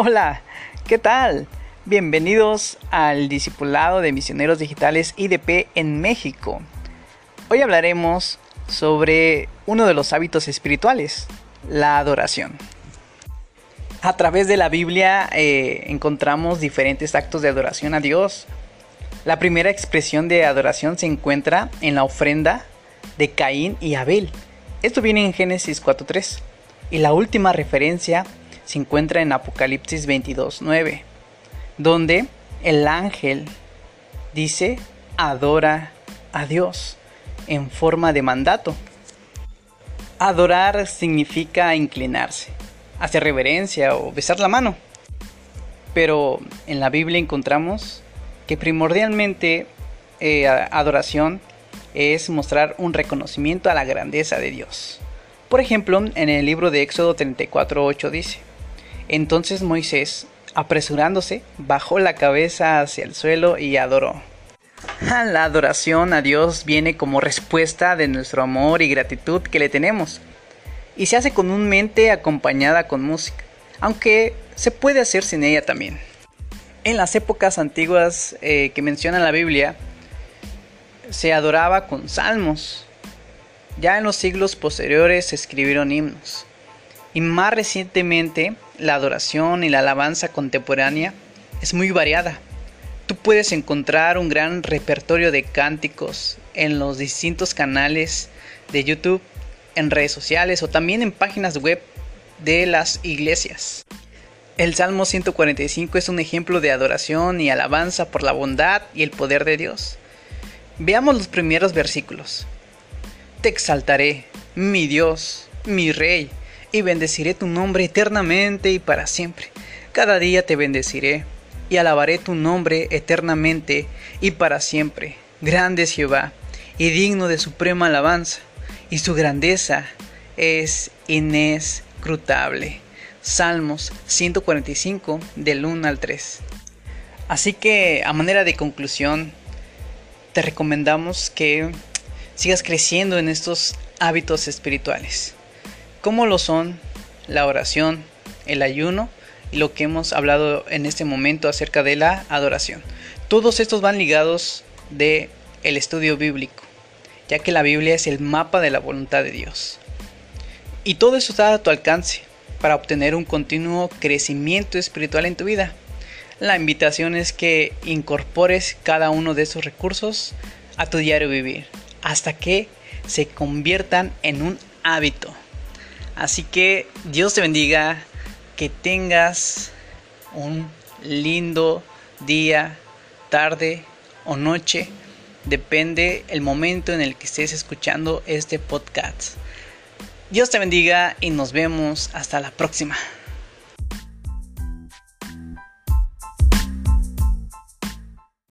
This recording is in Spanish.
Hola, ¿qué tal? Bienvenidos al Discipulado de Misioneros Digitales IDP en México. Hoy hablaremos sobre uno de los hábitos espirituales, la adoración. A través de la Biblia eh, encontramos diferentes actos de adoración a Dios. La primera expresión de adoración se encuentra en la ofrenda de Caín y Abel. Esto viene en Génesis 4.3. Y la última referencia se encuentra en Apocalipsis 22.9, donde el ángel dice adora a Dios en forma de mandato. Adorar significa inclinarse, hacer reverencia o besar la mano. Pero en la Biblia encontramos que primordialmente eh, adoración es mostrar un reconocimiento a la grandeza de Dios. Por ejemplo, en el libro de Éxodo 34.8 dice, Entonces Moisés, apresurándose, bajó la cabeza hacia el suelo y adoró. La adoración a Dios viene como respuesta de nuestro amor y gratitud que le tenemos, y se hace comúnmente acompañada con música, aunque se puede hacer sin ella también. En las épocas antiguas eh, que menciona la Biblia, se adoraba con salmos, ya en los siglos posteriores se escribieron himnos. Y más recientemente, la adoración y la alabanza contemporánea es muy variada. Tú puedes encontrar un gran repertorio de cánticos en los distintos canales de YouTube, en redes sociales o también en páginas web de las iglesias. El Salmo 145 es un ejemplo de adoración y alabanza por la bondad y el poder de Dios. Veamos los primeros versículos. Te exaltaré, mi Dios, mi Rey, y bendeciré tu nombre eternamente y para siempre. Cada día te bendeciré y alabaré tu nombre eternamente y para siempre. Grande es Jehová y digno de suprema alabanza, y su grandeza es inescrutable. Salmos 145 del 1 al 3. Así que a manera de conclusión, te recomendamos que sigas creciendo en estos hábitos espirituales. ¿Cómo lo son la oración, el ayuno y lo que hemos hablado en este momento acerca de la adoración? Todos estos van ligados de el estudio bíblico, ya que la Biblia es el mapa de la voluntad de Dios. Y todo eso está a tu alcance para obtener un continuo crecimiento espiritual en tu vida. La invitación es que incorpores cada uno de esos recursos a tu diario vivir hasta que se conviertan en un hábito. Así que Dios te bendiga, que tengas un lindo día, tarde o noche, depende el momento en el que estés escuchando este podcast. Dios te bendiga y nos vemos hasta la próxima.